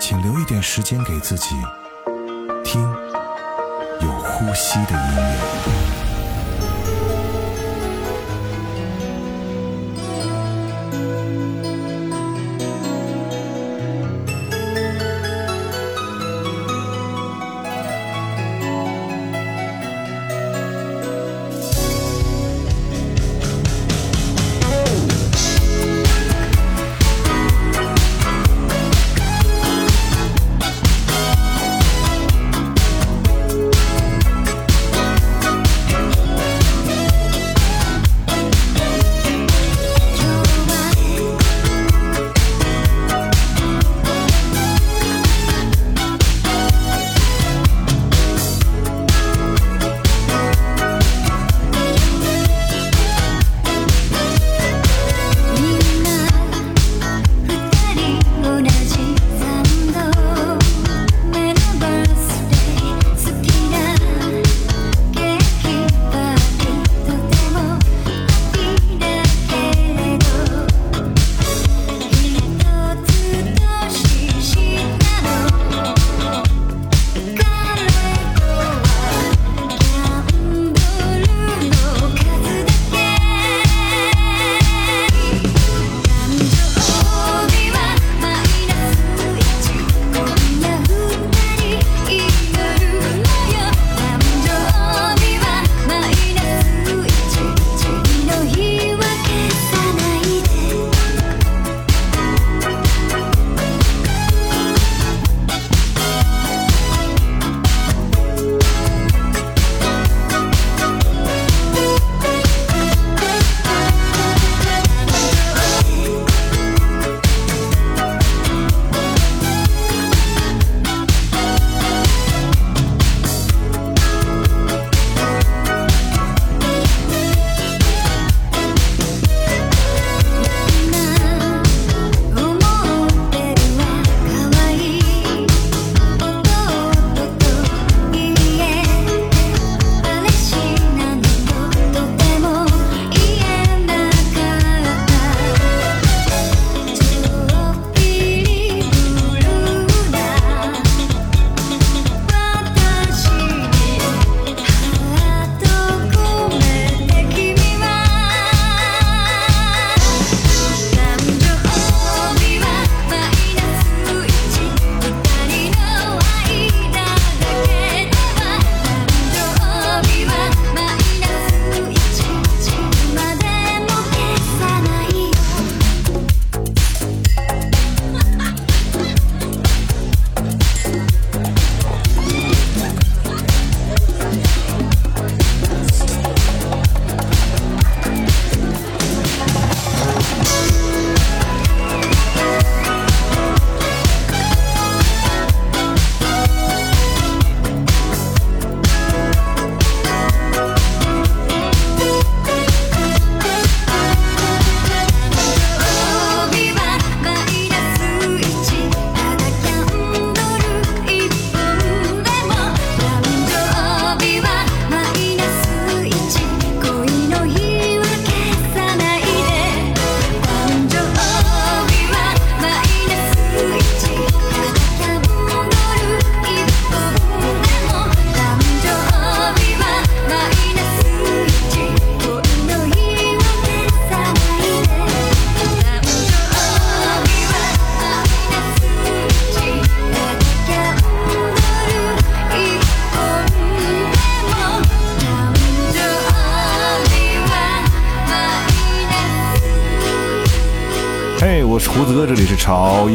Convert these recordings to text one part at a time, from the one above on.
请留一点时间给自己，听有呼吸的音乐。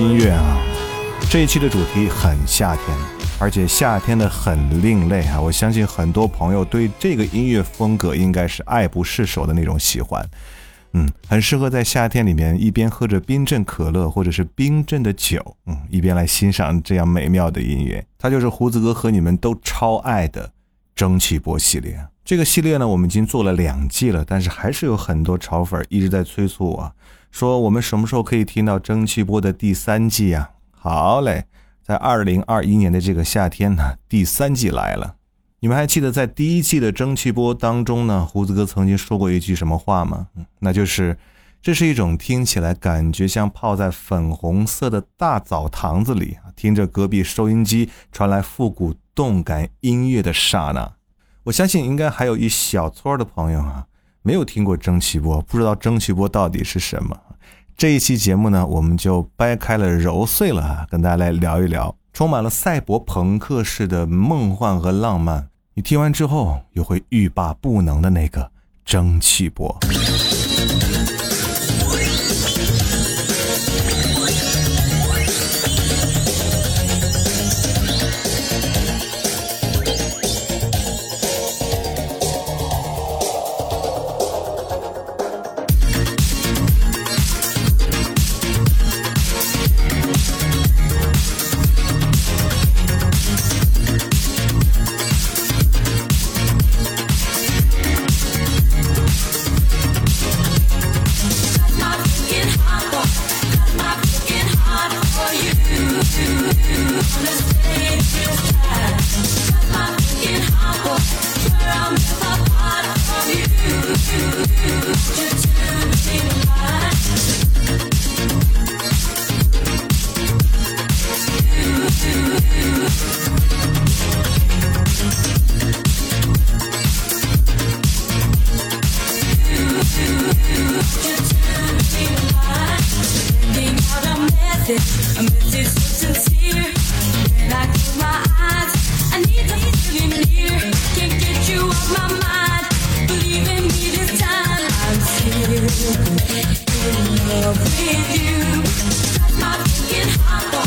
音乐啊！这一期的主题很夏天，而且夏天的很另类啊！我相信很多朋友对这个音乐风格应该是爱不释手的那种喜欢。嗯，很适合在夏天里面一边喝着冰镇可乐或者是冰镇的酒，嗯，一边来欣赏这样美妙的音乐。它就是胡子哥和你们都超爱的蒸汽波系列。这个系列呢，我们已经做了两季了，但是还是有很多潮粉一直在催促我说，我们什么时候可以听到蒸汽波的第三季啊？好嘞，在二零二一年的这个夏天呢，第三季来了。你们还记得在第一季的蒸汽波当中呢，胡子哥曾经说过一句什么话吗？那就是这是一种听起来感觉像泡在粉红色的大澡堂子里，听着隔壁收音机传来复古动感音乐的刹那。我相信应该还有一小撮的朋友啊，没有听过蒸汽波，不知道蒸汽波到底是什么。这一期节目呢，我们就掰开了揉碎了啊，跟大家来聊一聊，充满了赛博朋克式的梦幻和浪漫。你听完之后，又会欲罢不能的那个蒸汽波。in love with you. My fucking heart.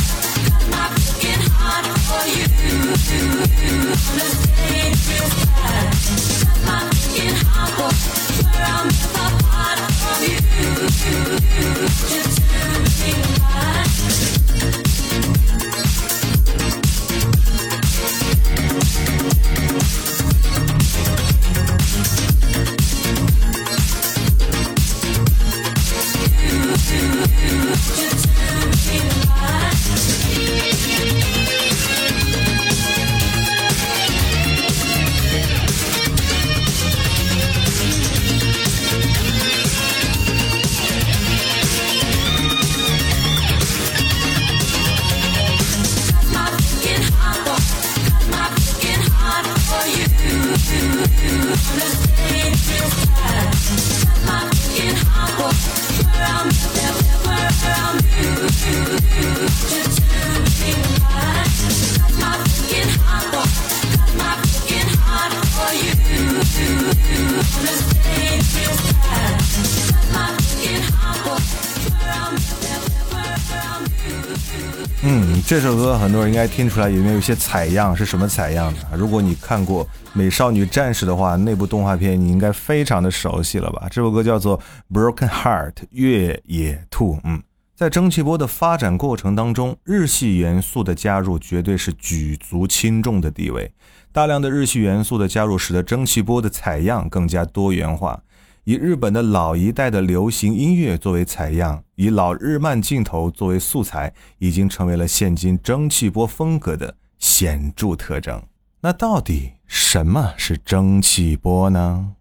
这首歌很多人应该听出来，有没有一些采样？是什么采样的？如果你看过《美少女战士》的话，那部动画片你应该非常的熟悉了吧？这首歌叫做《Broken Heart》越野兔。嗯，在蒸汽波的发展过程当中，日系元素的加入绝对是举足轻重的地位。大量的日系元素的加入，使得蒸汽波的采样更加多元化。以日本的老一代的流行音乐作为采样，以老日漫镜头作为素材，已经成为了现今蒸汽波风格的显著特征。那到底什么是蒸汽波呢？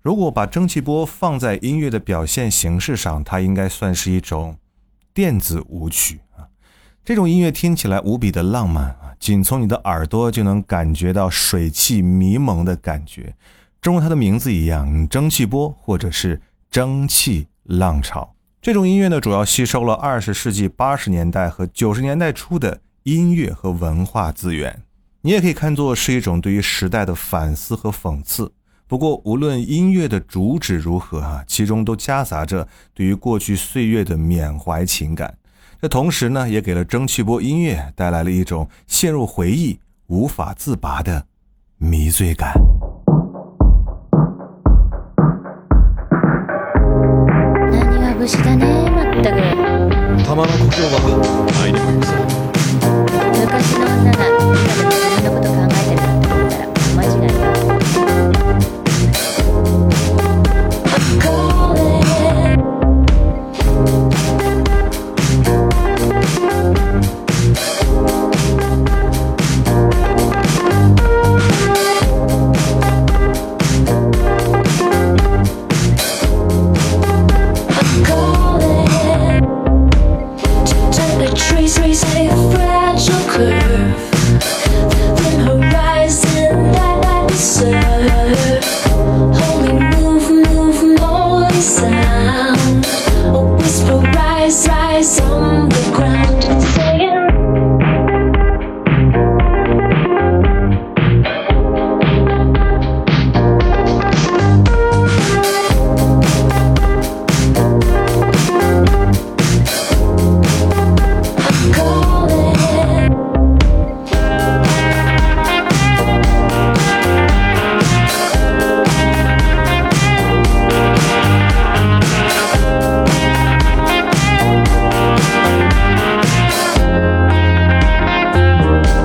如果把蒸汽波放在音乐的表现形式上，它应该算是一种电子舞曲啊。这种音乐听起来无比的浪漫啊，仅从你的耳朵就能感觉到水汽迷蒙的感觉。正如它的名字一样，蒸汽波或者是蒸汽浪潮，这种音乐呢，主要吸收了二十世纪八十年代和九十年代初的音乐和文化资源。你也可以看作是一种对于时代的反思和讽刺。不过，无论音乐的主旨如何啊，其中都夹杂着对于过去岁月的缅怀情感。这同时呢，也给了蒸汽波音乐带来了一种陷入回忆无法自拔的迷醉感。年だねまったく玉の故郷は昔の女が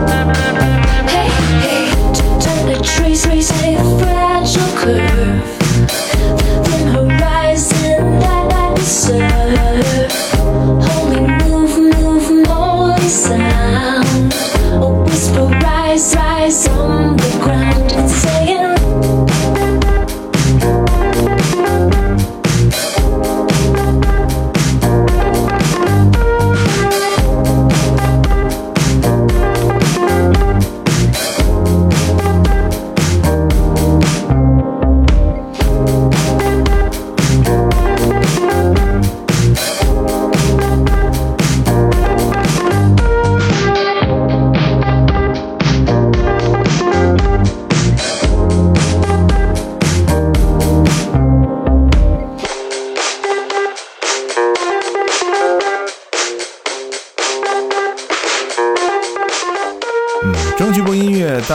Hey, hey, turn the trees, trees, hey.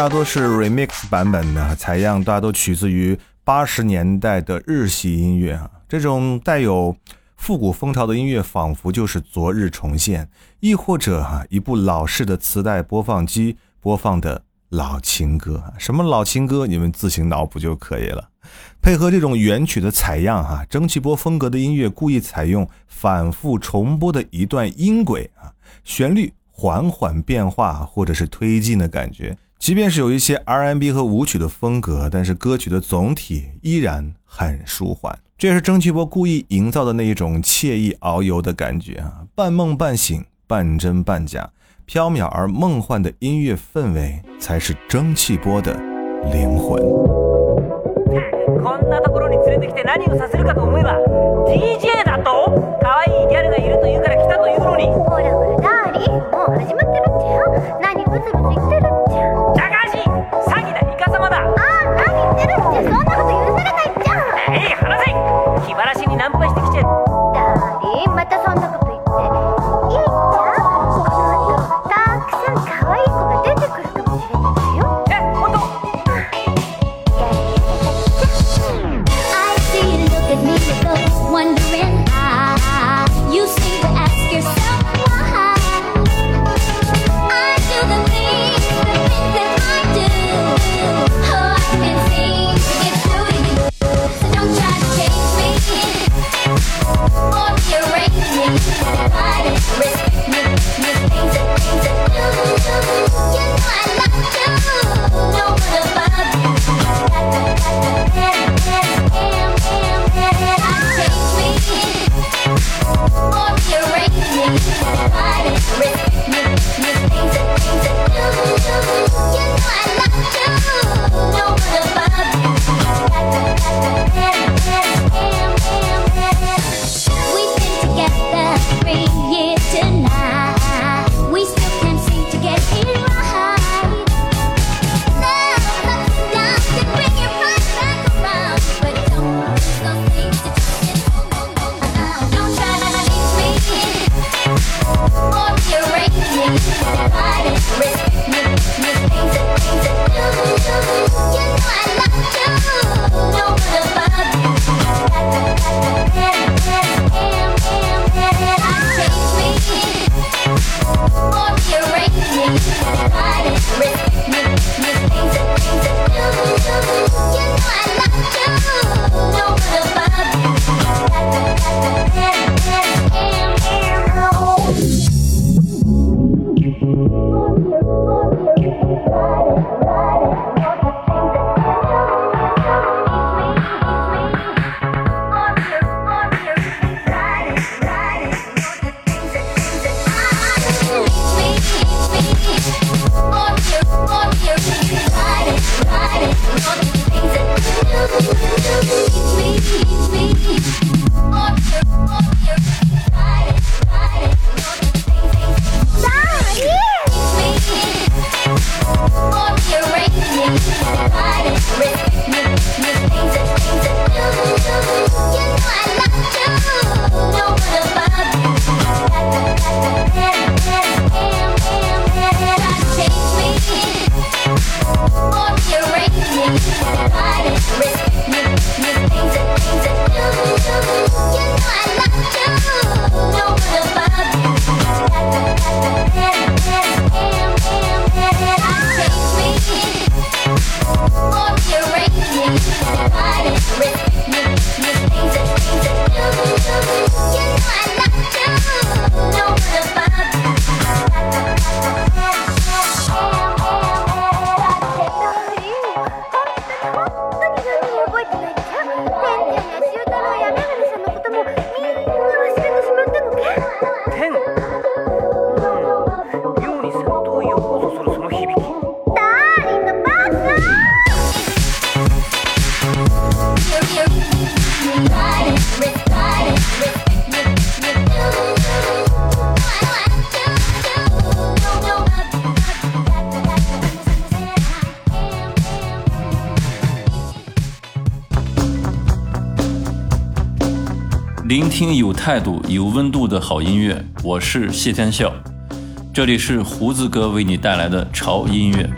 大多是 remix 版本的，采样大都取自于八十年代的日系音乐啊。这种带有复古风潮的音乐，仿佛就是昨日重现，亦或者哈、一部老式的磁带播放机播放的老情歌。什么老情歌，你们自行脑补就可以了。配合这种原曲的采样哈、蒸汽波风格的音乐故意采用反复重播的一段音轨啊，旋律缓缓变化或者是推进的感觉。即便是有一些 R&B 和舞曲的风格，但是歌曲的总体依然很舒缓。这也是蒸汽波故意营造的那一种惬意遨游的感觉啊，半梦半醒，半真半假，缥缈而梦幻的音乐氛围才是蒸汽波的灵魂。こんなところに連れてきて何をさせるかと思えば DJ だと可愛いギャルがいるというから来たというのにほらほらダーリンもう始まってるっちゃ何ブツブツ言ってる 詐欺だよ。听有态度、有温度的好音乐。我是谢天笑，这里是胡子哥为你带来的潮音乐。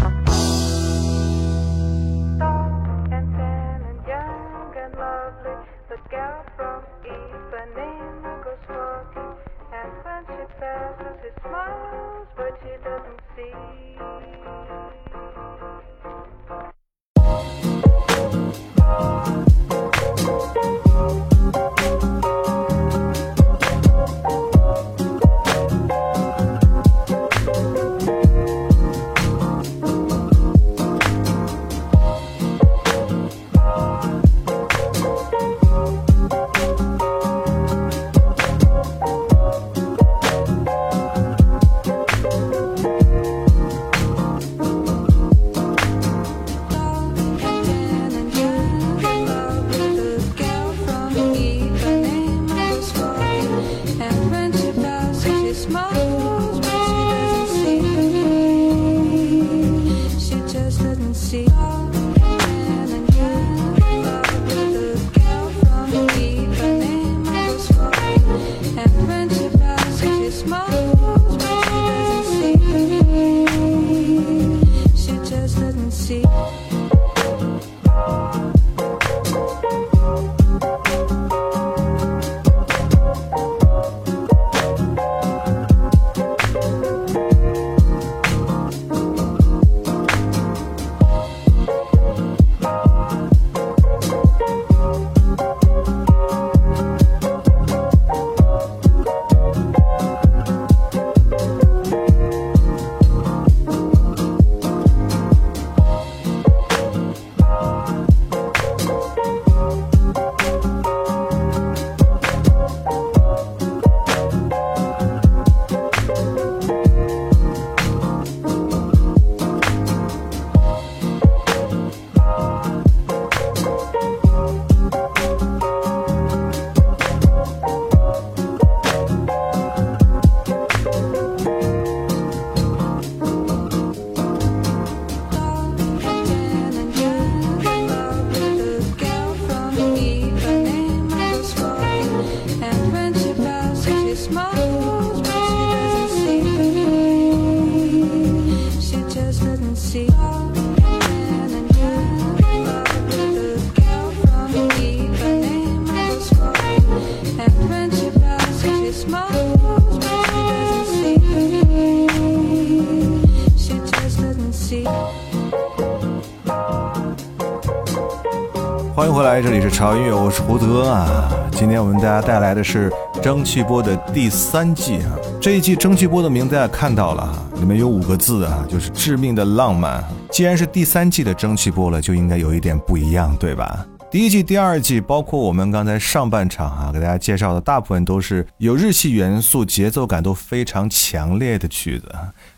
潮音乐，我是胡德啊。今天我们大家带来的是蒸汽波的第三季啊。这一季蒸汽波的名字大家看到了哈，里面有五个字啊，就是致命的浪漫。既然是第三季的蒸汽波了，就应该有一点不一样，对吧？第一季、第二季，包括我们刚才上半场啊，给大家介绍的大部分都是有日系元素、节奏感都非常强烈的曲子。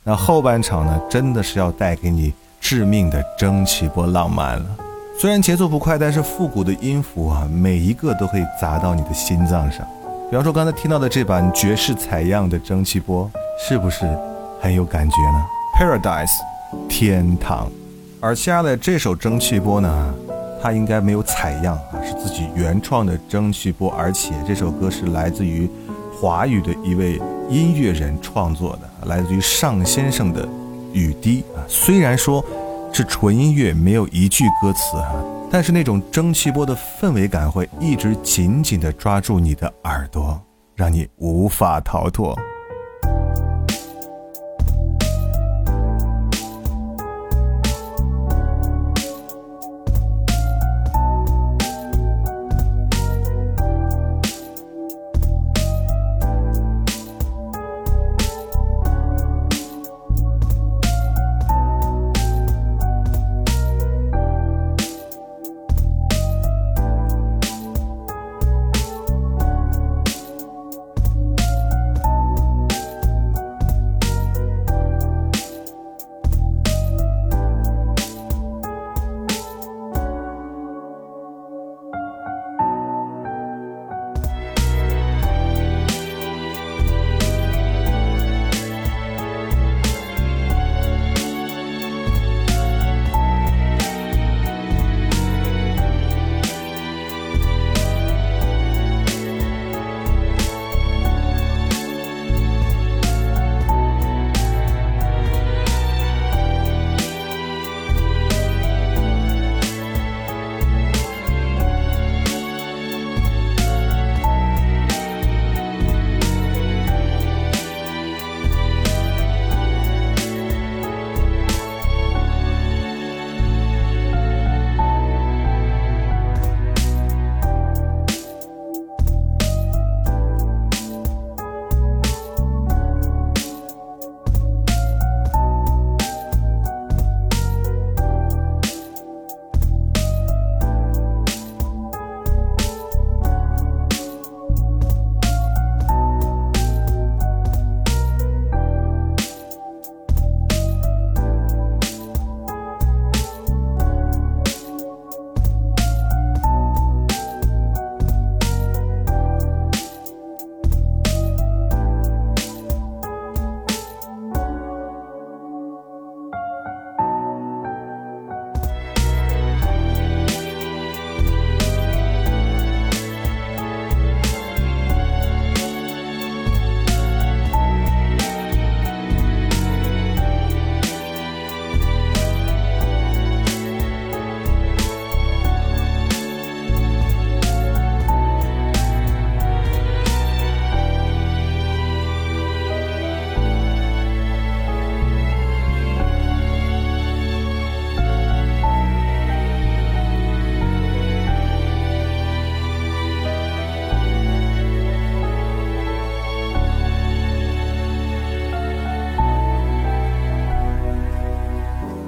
那后半场呢，真的是要带给你致命的蒸汽波浪漫了。虽然节奏不快，但是复古的音符啊，每一个都可以砸到你的心脏上。比方说刚才听到的这版爵士采样的蒸汽波，是不是很有感觉呢？Paradise，天堂。而接下来这首蒸汽波呢，它应该没有采样啊，是自己原创的蒸汽波，而且这首歌是来自于华语的一位音乐人创作的，来自于尚先生的《雨滴》啊。虽然说是纯音乐，没有一句歌词啊，但是那种蒸汽波的氛围感会一直紧紧地抓住你的耳朵，让你无法逃脱。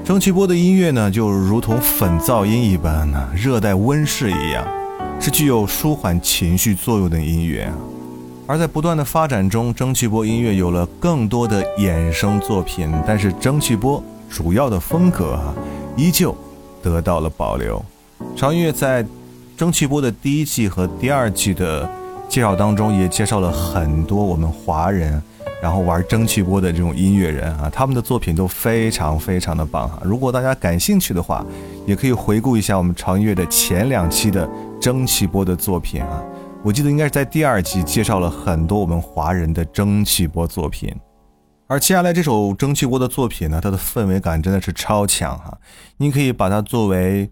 蒸汽波的音乐呢，就如同粉噪音一般呢，热带温室一样，是具有舒缓情绪作用的音乐啊。而在不断的发展中，蒸汽波音乐有了更多的衍生作品，但是蒸汽波主要的风格啊，依旧得到了保留。潮音乐在蒸汽波的第一季和第二季的介绍当中，也介绍了很多我们华人。然后玩蒸汽波的这种音乐人啊，他们的作品都非常非常的棒哈。如果大家感兴趣的话，也可以回顾一下我们潮音乐的前两期的蒸汽波的作品啊。我记得应该是在第二集介绍了很多我们华人的蒸汽波作品。而接下来这首蒸汽波的作品呢，它的氛围感真的是超强哈。你可以把它作为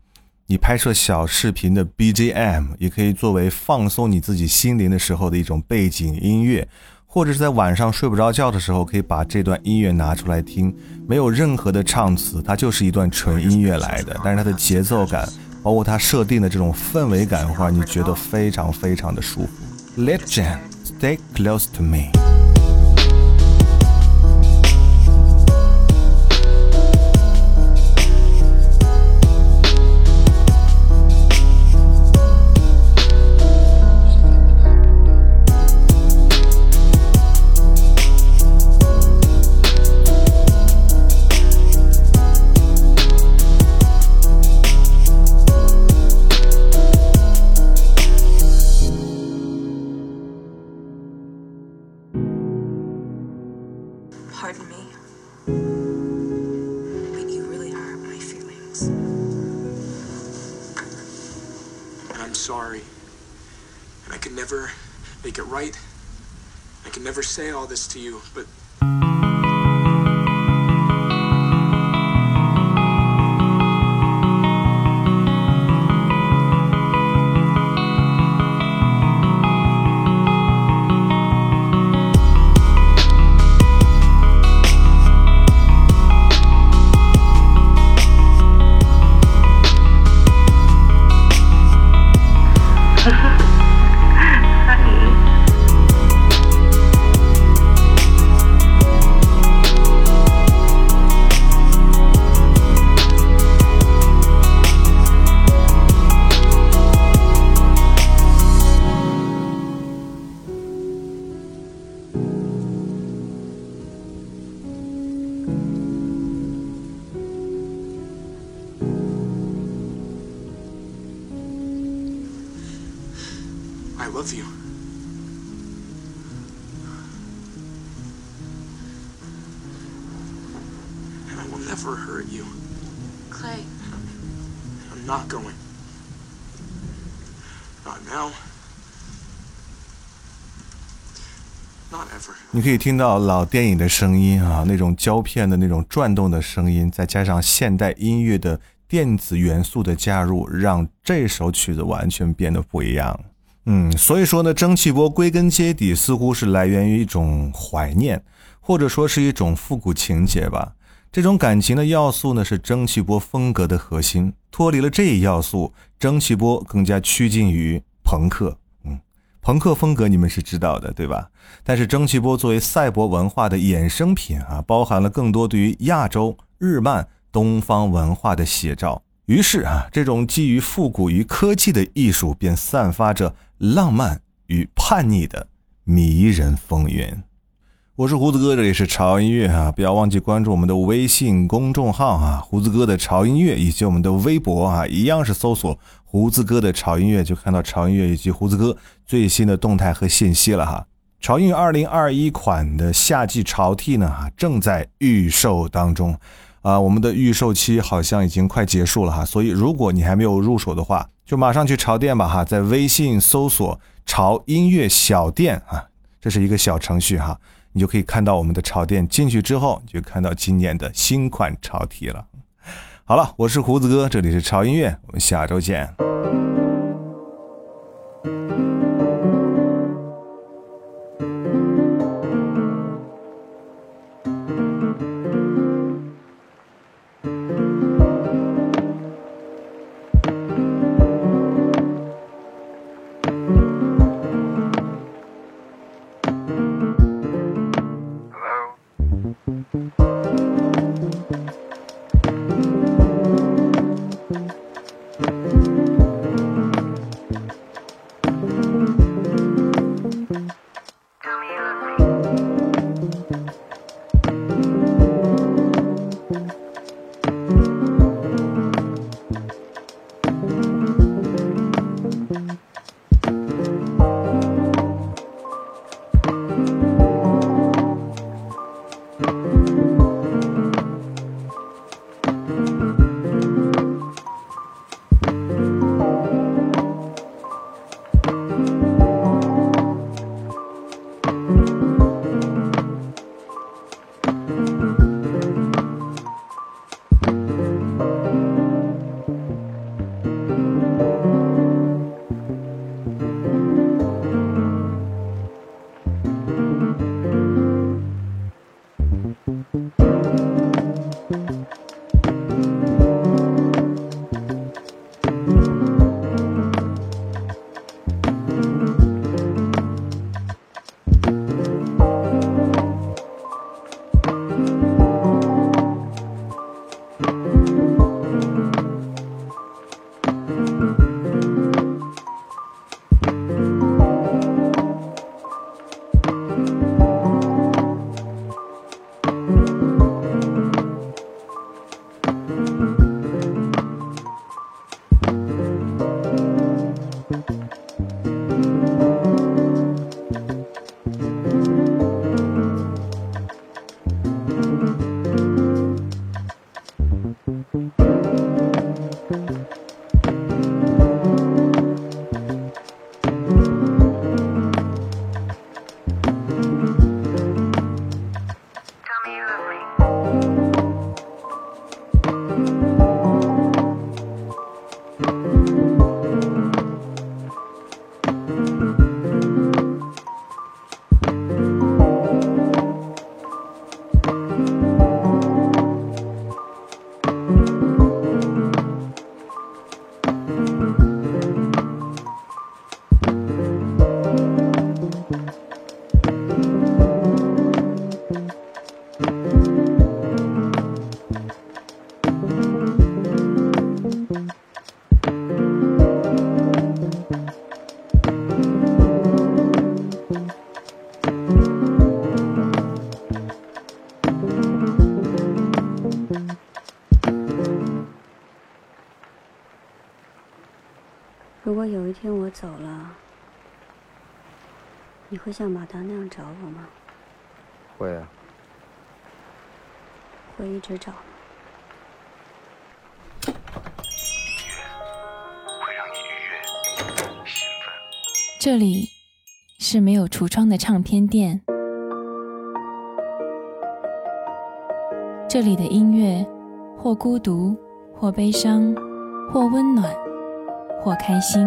你拍摄小视频的 BGM，也可以作为放松你自己心灵的时候的一种背景音乐。或者是在晚上睡不着觉的时候，可以把这段音乐拿出来听，没有任何的唱词，它就是一段纯音乐来的。但是它的节奏感，包括它设定的这种氛围感的话，你觉得非常非常的舒服。Legend, stay close to me. Pardon me. But you really are my feelings. And I'm sorry. And I can never make it right. I can never say all this to you, but love you. And I will never hurt you. Clay, I'm not going. Not now. Not ever. 你可以听到老电影的声音啊，那种胶片的那种转动的声音，再加上现代音乐的电子元素的加入，让这首曲子完全变得不一样。嗯，所以说呢，蒸汽波归根结底似乎是来源于一种怀念，或者说是一种复古情节吧。这种感情的要素呢，是蒸汽波风格的核心。脱离了这一要素，蒸汽波更加趋近于朋克。嗯，朋克风格你们是知道的，对吧？但是蒸汽波作为赛博文化的衍生品啊，包含了更多对于亚洲、日漫、东方文化的写照。于是啊，这种基于复古与科技的艺术，便散发着浪漫与叛逆的迷人风云。我是胡子哥，这里是潮音乐啊！不要忘记关注我们的微信公众号啊，胡子哥的潮音乐，以及我们的微博啊，一样是搜索胡子哥的潮音乐，就看到潮音乐以及胡子哥最新的动态和信息了哈。潮音乐二零二一款的夏季潮 T 呢，哈，正在预售当中。啊，我们的预售期好像已经快结束了哈，所以如果你还没有入手的话，就马上去潮店吧哈，在微信搜索“潮音乐小店”啊，这是一个小程序哈，你就可以看到我们的潮店。进去之后，就看到今年的新款潮 T 了。好了，我是胡子哥，这里是潮音乐，我们下周见。走了，你会像马达那样找我吗？会啊。会一直找吗？这里是没有橱窗的唱片店，这里的音乐或孤独，或悲伤，或温暖，或开心。